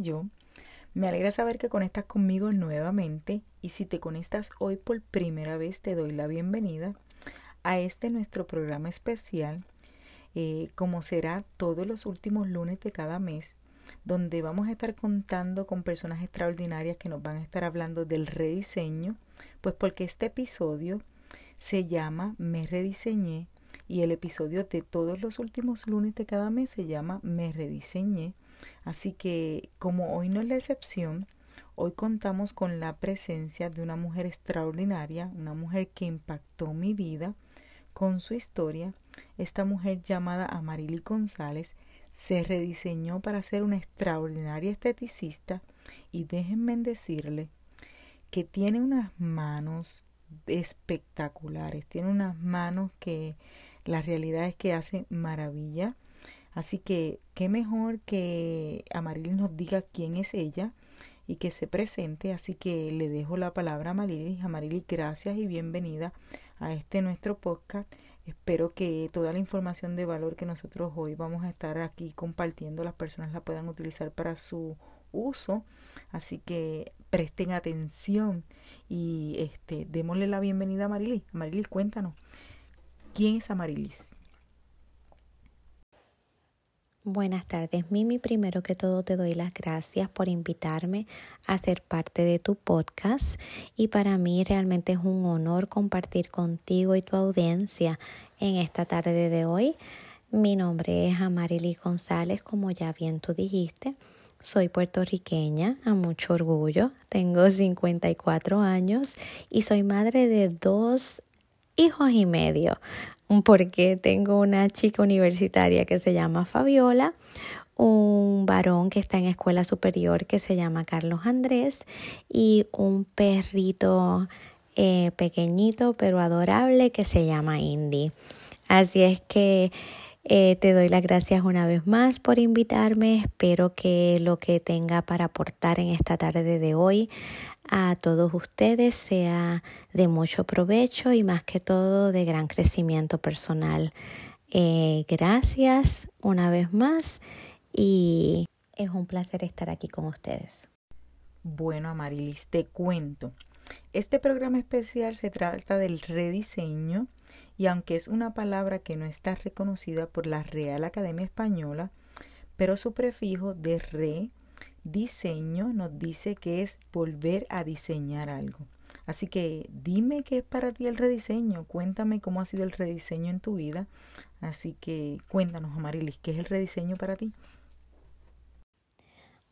yo. Me alegra saber que conectas conmigo nuevamente y si te conectas hoy por primera vez te doy la bienvenida a este nuestro programa especial, eh, como será todos los últimos lunes de cada mes, donde vamos a estar contando con personas extraordinarias que nos van a estar hablando del rediseño, pues porque este episodio se llama Me rediseñé y el episodio de todos los últimos lunes de cada mes se llama Me rediseñé. Así que como hoy no es la excepción, hoy contamos con la presencia de una mujer extraordinaria, una mujer que impactó mi vida con su historia. Esta mujer llamada Amarili González se rediseñó para ser una extraordinaria esteticista y déjenme decirle que tiene unas manos espectaculares, tiene unas manos que la realidad es que hace maravilla. Así que qué mejor que Amarilis nos diga quién es ella y que se presente. Así que le dejo la palabra a Amarilis. Amarilis, gracias y bienvenida a este nuestro podcast. Espero que toda la información de valor que nosotros hoy vamos a estar aquí compartiendo, las personas la puedan utilizar para su uso. Así que presten atención y este, démosle la bienvenida a Amarilis. Amarilis, cuéntanos, ¿quién es Amarilis? Buenas tardes, Mimi. Primero que todo te doy las gracias por invitarme a ser parte de tu podcast y para mí realmente es un honor compartir contigo y tu audiencia en esta tarde de hoy. Mi nombre es Amarily González, como ya bien tú dijiste. Soy puertorriqueña, a mucho orgullo. Tengo 54 años y soy madre de dos hijos y medio porque tengo una chica universitaria que se llama Fabiola, un varón que está en escuela superior que se llama Carlos Andrés y un perrito eh, pequeñito pero adorable que se llama Indy. Así es que eh, te doy las gracias una vez más por invitarme. Espero que lo que tenga para aportar en esta tarde de hoy a todos ustedes sea de mucho provecho y más que todo de gran crecimiento personal. Eh, gracias una vez más y es un placer estar aquí con ustedes. Bueno, Amarilis, te cuento. Este programa especial se trata del rediseño y aunque es una palabra que no está reconocida por la Real Academia Española, pero su prefijo de re diseño nos dice que es volver a diseñar algo. Así que dime qué es para ti el rediseño, cuéntame cómo ha sido el rediseño en tu vida. Así que cuéntanos, Amarilis, ¿qué es el rediseño para ti?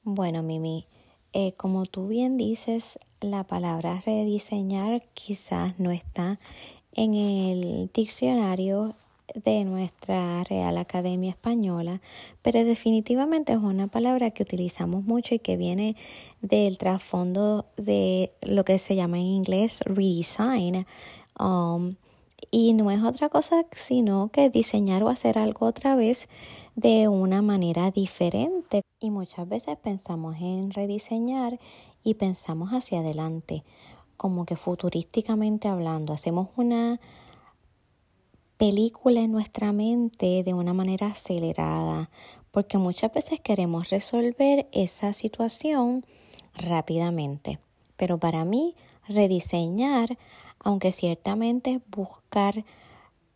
Bueno, Mimi, eh, como tú bien dices, la palabra rediseñar quizás no está en el diccionario de nuestra Real Academia Española, pero definitivamente es una palabra que utilizamos mucho y que viene del trasfondo de lo que se llama en inglés redesign. Um, y no es otra cosa sino que diseñar o hacer algo otra vez de una manera diferente. Y muchas veces pensamos en rediseñar y pensamos hacia adelante, como que futurísticamente hablando, hacemos una película en nuestra mente de una manera acelerada, porque muchas veces queremos resolver esa situación rápidamente. Pero para mí, rediseñar, aunque ciertamente buscar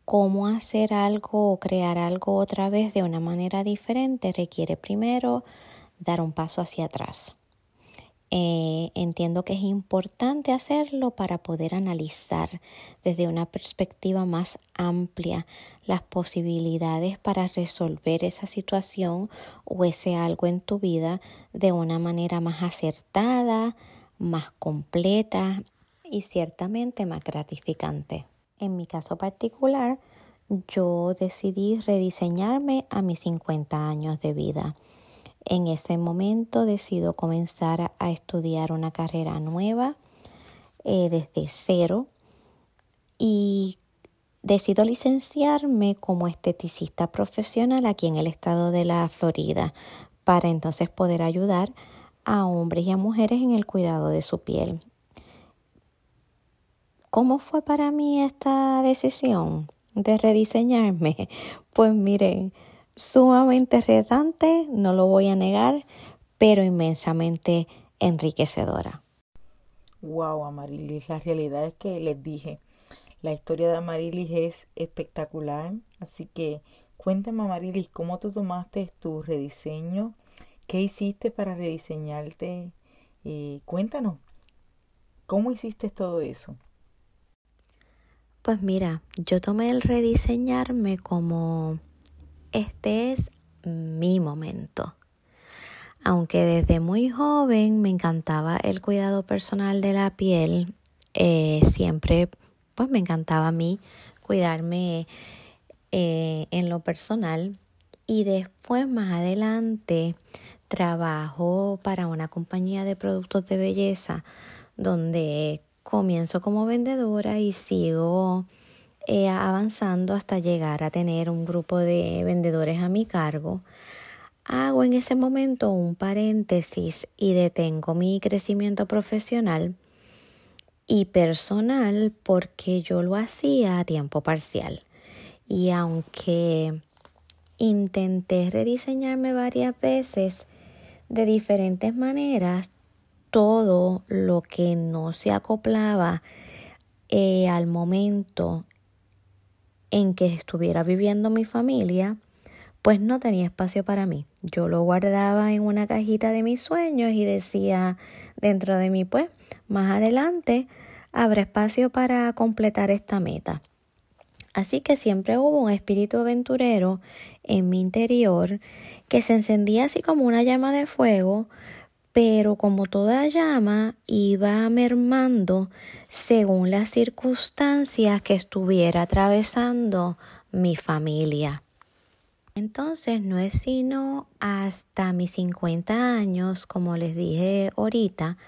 cómo hacer algo o crear algo otra vez de una manera diferente, requiere primero dar un paso hacia atrás. Eh, entiendo que es importante hacerlo para poder analizar desde una perspectiva más amplia las posibilidades para resolver esa situación o ese algo en tu vida de una manera más acertada, más completa y ciertamente más gratificante. En mi caso particular, yo decidí rediseñarme a mis 50 años de vida en ese momento decido comenzar a estudiar una carrera nueva eh, desde cero y decido licenciarme como esteticista profesional aquí en el estado de la Florida para entonces poder ayudar a hombres y a mujeres en el cuidado de su piel. ¿Cómo fue para mí esta decisión de rediseñarme? Pues miren, sumamente retante, no lo voy a negar, pero inmensamente enriquecedora. Wow, Amarilis, la realidad es que les dije, la historia de Amarilis es espectacular, así que cuéntame Amarilis, ¿cómo tú tomaste tu rediseño? ¿Qué hiciste para rediseñarte? Eh, cuéntanos, ¿cómo hiciste todo eso? Pues mira, yo tomé el rediseñarme como este es mi momento. Aunque desde muy joven me encantaba el cuidado personal de la piel, eh, siempre pues me encantaba a mí cuidarme eh, en lo personal y después más adelante trabajo para una compañía de productos de belleza donde comienzo como vendedora y sigo eh, avanzando hasta llegar a tener un grupo de vendedores a mi cargo. Hago en ese momento un paréntesis y detengo mi crecimiento profesional y personal porque yo lo hacía a tiempo parcial. Y aunque intenté rediseñarme varias veces de diferentes maneras, todo lo que no se acoplaba eh, al momento en que estuviera viviendo mi familia, pues no tenía espacio para mí. Yo lo guardaba en una cajita de mis sueños y decía dentro de mí, pues más adelante habrá espacio para completar esta meta. Así que siempre hubo un espíritu aventurero en mi interior que se encendía así como una llama de fuego, pero como toda llama iba mermando según las circunstancias que estuviera atravesando mi familia. Entonces no es sino hasta mis 50 años, como les dije ahorita,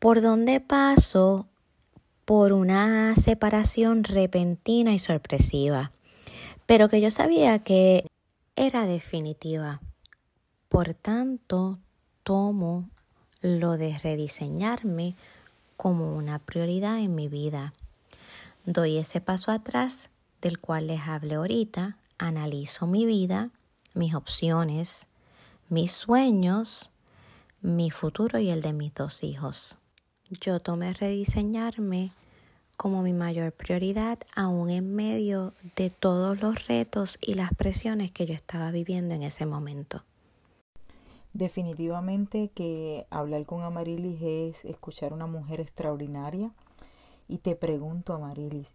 por donde paso por una separación repentina y sorpresiva, pero que yo sabía que era definitiva. Por tanto, tomo lo de rediseñarme como una prioridad en mi vida. Doy ese paso atrás del cual les hablé ahorita, analizo mi vida, mis opciones, mis sueños, mi futuro y el de mis dos hijos. Yo tomé rediseñarme como mi mayor prioridad, aún en medio de todos los retos y las presiones que yo estaba viviendo en ese momento. Definitivamente que hablar con Amarilis es escuchar a una mujer extraordinaria. Y te pregunto, Amarilis,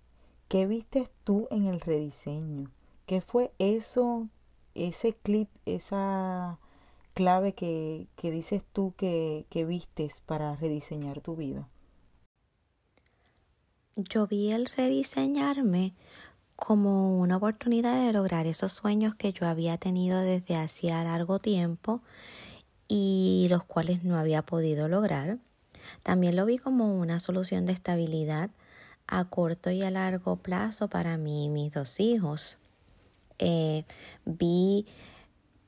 ¿qué viste tú en el rediseño? ¿Qué fue eso, ese clip, esa clave que, que dices tú que, que vistes para rediseñar tu vida? Yo vi el rediseñarme como una oportunidad de lograr esos sueños que yo había tenido desde hacía largo tiempo y los cuales no había podido lograr. También lo vi como una solución de estabilidad a corto y a largo plazo para mí y mis dos hijos. Eh, vi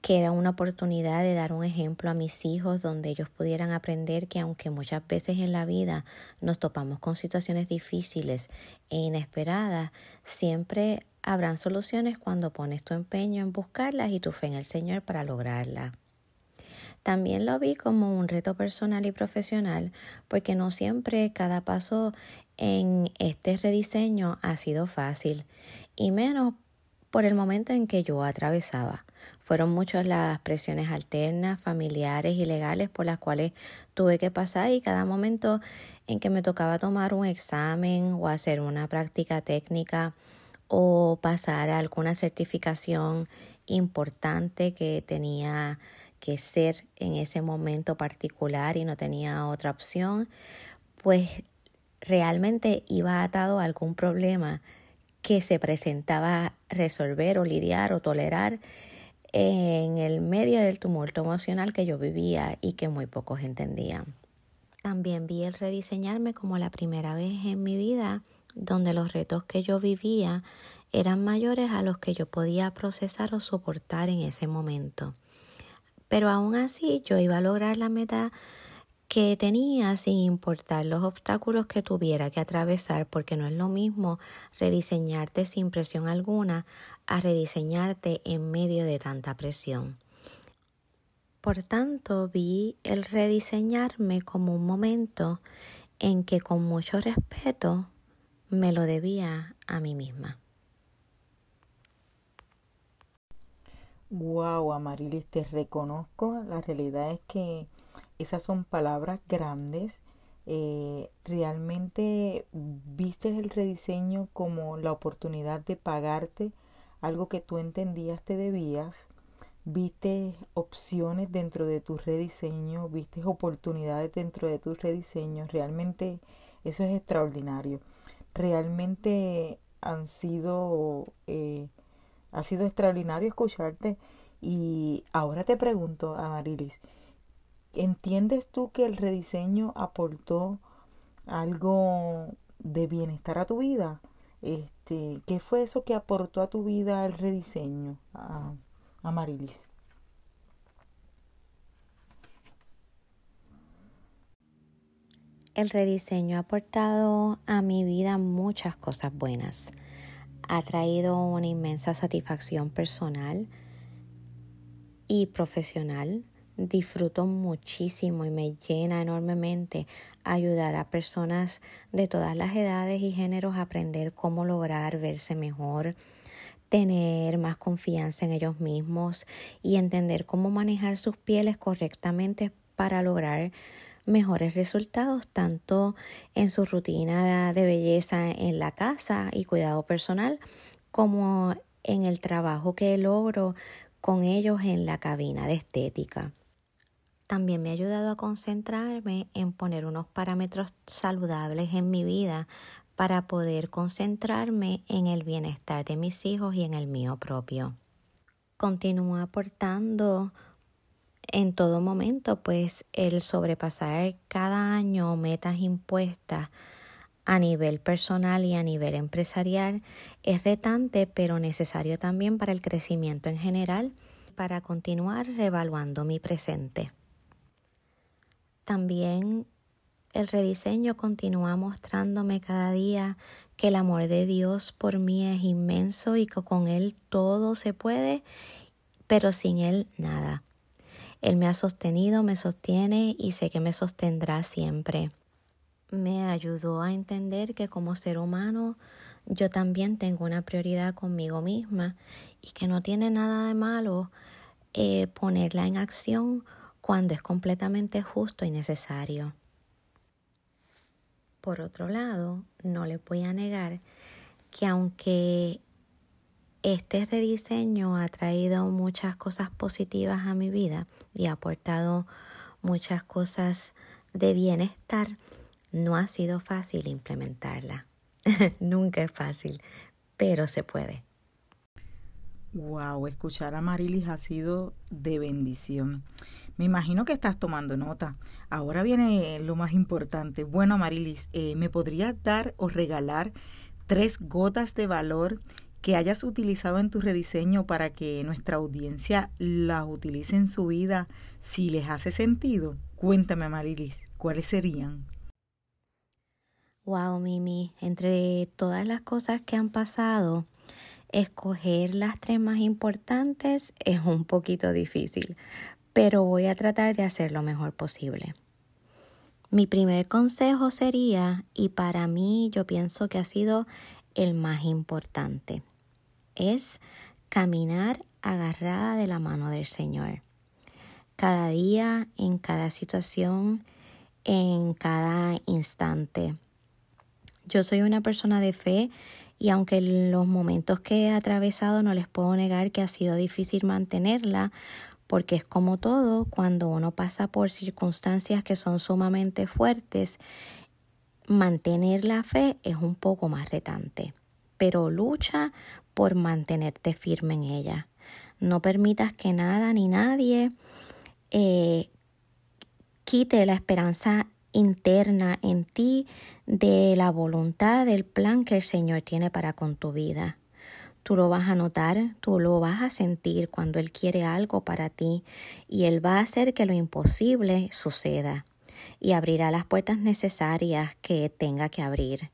que era una oportunidad de dar un ejemplo a mis hijos donde ellos pudieran aprender que aunque muchas veces en la vida nos topamos con situaciones difíciles e inesperadas, siempre habrán soluciones cuando pones tu empeño en buscarlas y tu fe en el Señor para lograrlas. También lo vi como un reto personal y profesional porque no siempre cada paso en este rediseño ha sido fácil y menos por el momento en que yo atravesaba. Fueron muchas las presiones alternas, familiares y legales por las cuales tuve que pasar y cada momento en que me tocaba tomar un examen o hacer una práctica técnica o pasar alguna certificación importante que tenía que ser en ese momento particular y no tenía otra opción, pues realmente iba atado a algún problema que se presentaba resolver o lidiar o tolerar en el medio del tumulto emocional que yo vivía y que muy pocos entendían. También vi el rediseñarme como la primera vez en mi vida donde los retos que yo vivía eran mayores a los que yo podía procesar o soportar en ese momento. Pero aún así yo iba a lograr la meta que tenía sin importar los obstáculos que tuviera que atravesar, porque no es lo mismo rediseñarte sin presión alguna a rediseñarte en medio de tanta presión. Por tanto, vi el rediseñarme como un momento en que con mucho respeto me lo debía a mí misma. Wow, Amarilis, te reconozco. La realidad es que esas son palabras grandes. Eh, realmente viste el rediseño como la oportunidad de pagarte algo que tú entendías te debías. Viste opciones dentro de tu rediseño, viste oportunidades dentro de tu rediseño. Realmente eso es extraordinario. Realmente han sido, eh, ha sido extraordinario escucharte. Y ahora te pregunto, Amarilis, ¿entiendes tú que el rediseño aportó algo de bienestar a tu vida? Este, ¿Qué fue eso que aportó a tu vida el rediseño, a, a Marilis? El rediseño ha aportado a mi vida muchas cosas buenas. Ha traído una inmensa satisfacción personal y profesional. Disfruto muchísimo y me llena enormemente ayudar a personas de todas las edades y géneros a aprender cómo lograr verse mejor, tener más confianza en ellos mismos y entender cómo manejar sus pieles correctamente para lograr mejores resultados tanto en su rutina de belleza en la casa y cuidado personal como en el trabajo que logro con ellos en la cabina de estética. También me ha ayudado a concentrarme en poner unos parámetros saludables en mi vida para poder concentrarme en el bienestar de mis hijos y en el mío propio. Continúo aportando en todo momento, pues el sobrepasar cada año metas impuestas a nivel personal y a nivel empresarial es retante, pero necesario también para el crecimiento en general, para continuar revaluando mi presente. También el rediseño continúa mostrándome cada día que el amor de Dios por mí es inmenso y que con Él todo se puede, pero sin Él nada. Él me ha sostenido, me sostiene y sé que me sostendrá siempre. Me ayudó a entender que como ser humano yo también tengo una prioridad conmigo misma y que no tiene nada de malo eh, ponerla en acción cuando es completamente justo y necesario. Por otro lado, no le voy a negar que aunque este rediseño ha traído muchas cosas positivas a mi vida y ha aportado muchas cosas de bienestar, no ha sido fácil implementarla. Nunca es fácil, pero se puede. Wow, escuchar a Marilis ha sido de bendición. Me imagino que estás tomando nota. Ahora viene lo más importante. Bueno, Marilis, eh, ¿me podrías dar o regalar tres gotas de valor que hayas utilizado en tu rediseño para que nuestra audiencia las utilice en su vida si les hace sentido? Cuéntame, Marilis, ¿cuáles serían? Wow, Mimi, entre todas las cosas que han pasado, escoger las tres más importantes es un poquito difícil, pero voy a tratar de hacer lo mejor posible. Mi primer consejo sería, y para mí yo pienso que ha sido el más importante, es caminar agarrada de la mano del Señor. Cada día, en cada situación, en cada instante. Yo soy una persona de fe y aunque los momentos que he atravesado no les puedo negar que ha sido difícil mantenerla, porque es como todo, cuando uno pasa por circunstancias que son sumamente fuertes, mantener la fe es un poco más retante, pero lucha por mantenerte firme en ella. No permitas que nada ni nadie eh, quite la esperanza interna en ti de la voluntad del plan que el Señor tiene para con tu vida. Tú lo vas a notar, tú lo vas a sentir cuando Él quiere algo para ti y Él va a hacer que lo imposible suceda. y abrirá las puertas necesarias que tenga que abrir.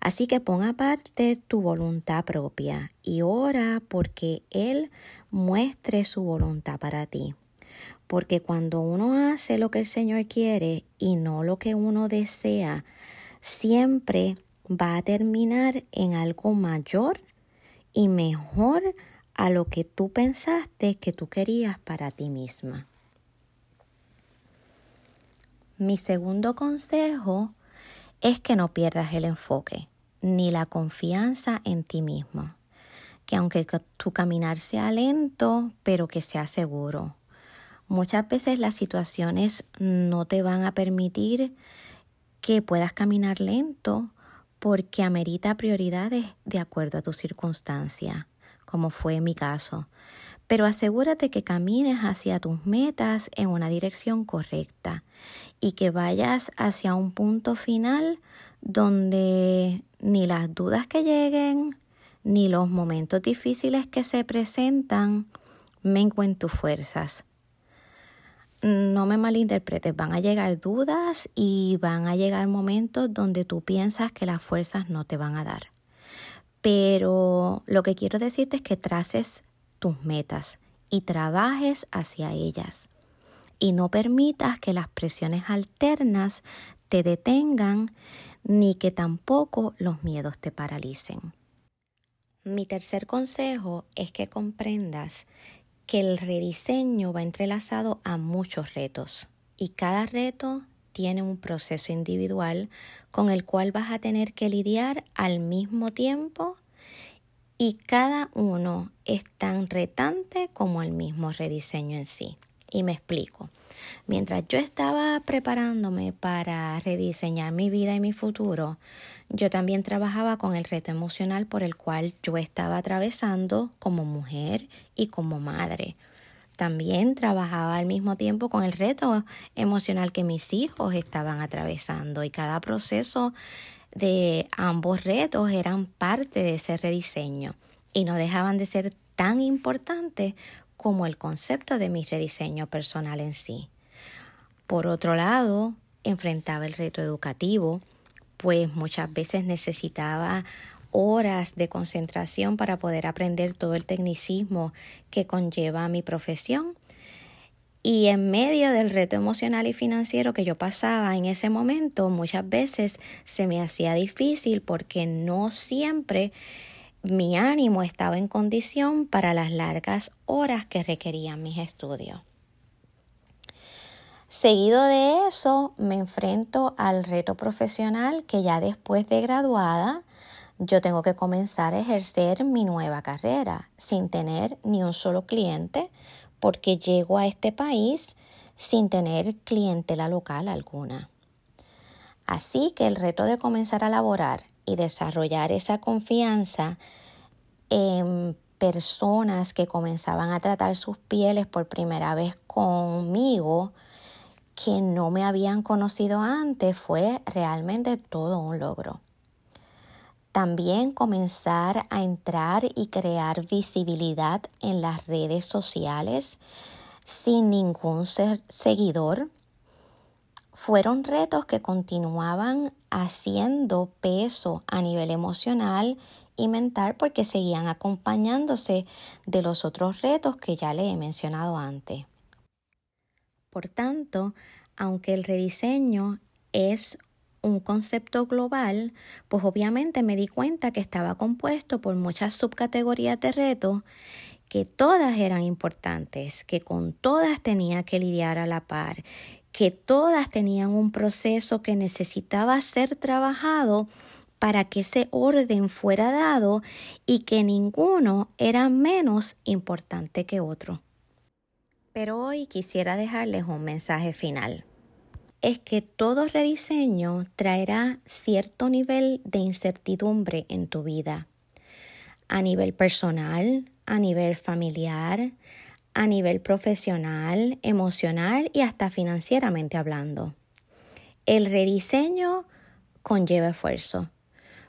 Así que pon aparte tu voluntad propia y ora porque Él muestre su voluntad para ti. Porque cuando uno hace lo que el Señor quiere y no lo que uno desea, siempre va a terminar en algo mayor y mejor a lo que tú pensaste que tú querías para ti misma. Mi segundo consejo es que no pierdas el enfoque ni la confianza en ti mismo. Que aunque tu caminar sea lento, pero que sea seguro. Muchas veces las situaciones no te van a permitir que puedas caminar lento porque amerita prioridades de acuerdo a tu circunstancia, como fue mi caso. Pero asegúrate que camines hacia tus metas en una dirección correcta y que vayas hacia un punto final donde ni las dudas que lleguen, ni los momentos difíciles que se presentan menguen tus fuerzas. No me malinterpretes, van a llegar dudas y van a llegar momentos donde tú piensas que las fuerzas no te van a dar. Pero lo que quiero decirte es que traces tus metas y trabajes hacia ellas. Y no permitas que las presiones alternas te detengan ni que tampoco los miedos te paralicen. Mi tercer consejo es que comprendas que el rediseño va entrelazado a muchos retos y cada reto tiene un proceso individual con el cual vas a tener que lidiar al mismo tiempo y cada uno es tan retante como el mismo rediseño en sí. Y me explico. Mientras yo estaba preparándome para rediseñar mi vida y mi futuro, yo también trabajaba con el reto emocional por el cual yo estaba atravesando como mujer y como madre. También trabajaba al mismo tiempo con el reto emocional que mis hijos estaban atravesando y cada proceso de ambos retos eran parte de ese rediseño y no dejaban de ser tan importantes como el concepto de mi rediseño personal en sí. Por otro lado, enfrentaba el reto educativo, pues muchas veces necesitaba horas de concentración para poder aprender todo el tecnicismo que conlleva mi profesión. Y en medio del reto emocional y financiero que yo pasaba en ese momento, muchas veces se me hacía difícil porque no siempre mi ánimo estaba en condición para las largas horas que requerían mis estudios. Seguido de eso, me enfrento al reto profesional que ya después de graduada, yo tengo que comenzar a ejercer mi nueva carrera sin tener ni un solo cliente, porque llego a este país sin tener clientela local alguna. Así que el reto de comenzar a laborar y desarrollar esa confianza en personas que comenzaban a tratar sus pieles por primera vez conmigo, que no me habían conocido antes, fue realmente todo un logro. También comenzar a entrar y crear visibilidad en las redes sociales sin ningún seguidor fueron retos que continuaban haciendo peso a nivel emocional y mental porque seguían acompañándose de los otros retos que ya le he mencionado antes. Por tanto, aunque el rediseño es un concepto global, pues obviamente me di cuenta que estaba compuesto por muchas subcategorías de retos que todas eran importantes, que con todas tenía que lidiar a la par, que todas tenían un proceso que necesitaba ser trabajado para que ese orden fuera dado y que ninguno era menos importante que otro. Pero hoy quisiera dejarles un mensaje final. Es que todo rediseño traerá cierto nivel de incertidumbre en tu vida, a nivel personal, a nivel familiar, a nivel profesional, emocional y hasta financieramente hablando. El rediseño conlleva esfuerzo,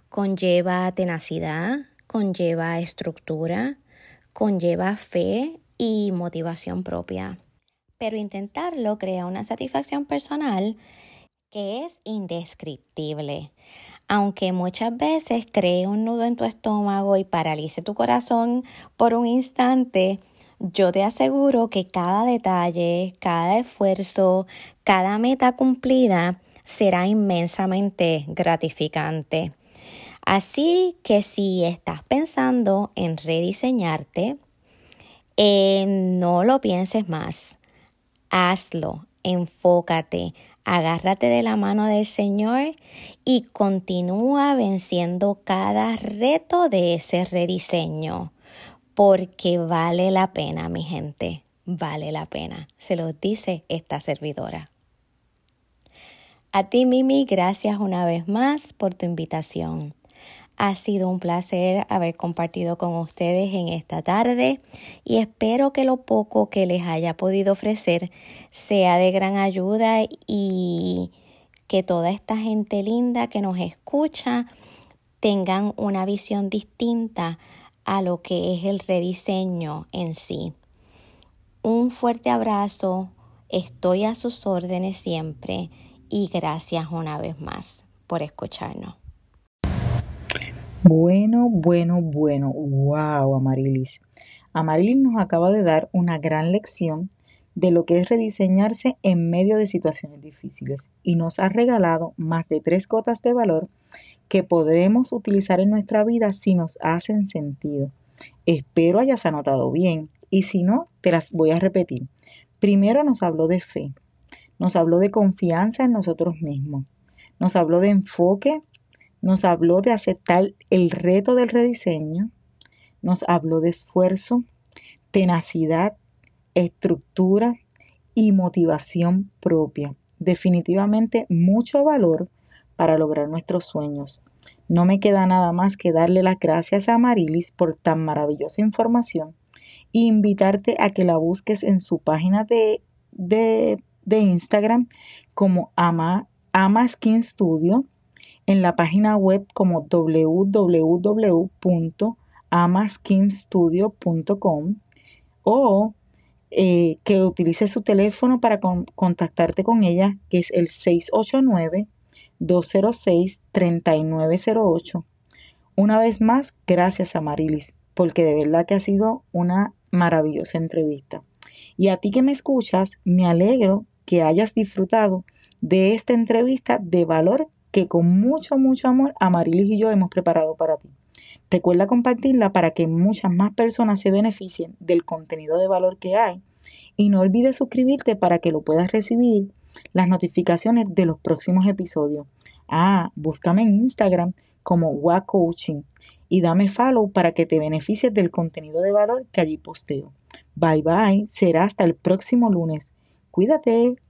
conlleva tenacidad, conlleva estructura, conlleva fe y motivación propia. Pero intentarlo crea una satisfacción personal que es indescriptible. Aunque muchas veces cree un nudo en tu estómago y paralice tu corazón por un instante, yo te aseguro que cada detalle, cada esfuerzo, cada meta cumplida será inmensamente gratificante. Así que si estás pensando en rediseñarte, eh, no lo pienses más. Hazlo, enfócate, agárrate de la mano del Señor y continúa venciendo cada reto de ese rediseño, porque vale la pena, mi gente, vale la pena. Se lo dice esta servidora. A ti, Mimi, gracias una vez más por tu invitación. Ha sido un placer haber compartido con ustedes en esta tarde y espero que lo poco que les haya podido ofrecer sea de gran ayuda y que toda esta gente linda que nos escucha tengan una visión distinta a lo que es el rediseño en sí. Un fuerte abrazo, estoy a sus órdenes siempre y gracias una vez más por escucharnos. Bueno, bueno, bueno. Wow, Amarilis. Amarilis nos acaba de dar una gran lección de lo que es rediseñarse en medio de situaciones difíciles y nos ha regalado más de tres gotas de valor que podremos utilizar en nuestra vida si nos hacen sentido. Espero hayas anotado bien y si no, te las voy a repetir. Primero nos habló de fe, nos habló de confianza en nosotros mismos, nos habló de enfoque nos habló de aceptar el reto del rediseño, nos habló de esfuerzo, tenacidad, estructura y motivación propia. Definitivamente mucho valor para lograr nuestros sueños. No me queda nada más que darle las gracias a Marilis por tan maravillosa información e invitarte a que la busques en su página de, de, Instagram como Ama, Ama Studio en la página web como www.amaskimstudio.com o eh, que utilice su teléfono para contactarte con ella, que es el 689-206-3908. Una vez más, gracias a Marilis, porque de verdad que ha sido una maravillosa entrevista. Y a ti que me escuchas, me alegro que hayas disfrutado de esta entrevista de valor que con mucho, mucho amor Amarilis y yo hemos preparado para ti. Recuerda compartirla para que muchas más personas se beneficien del contenido de valor que hay y no olvides suscribirte para que lo puedas recibir las notificaciones de los próximos episodios. Ah, búscame en Instagram como WA Coaching y dame follow para que te beneficies del contenido de valor que allí posteo. Bye bye, será hasta el próximo lunes. Cuídate.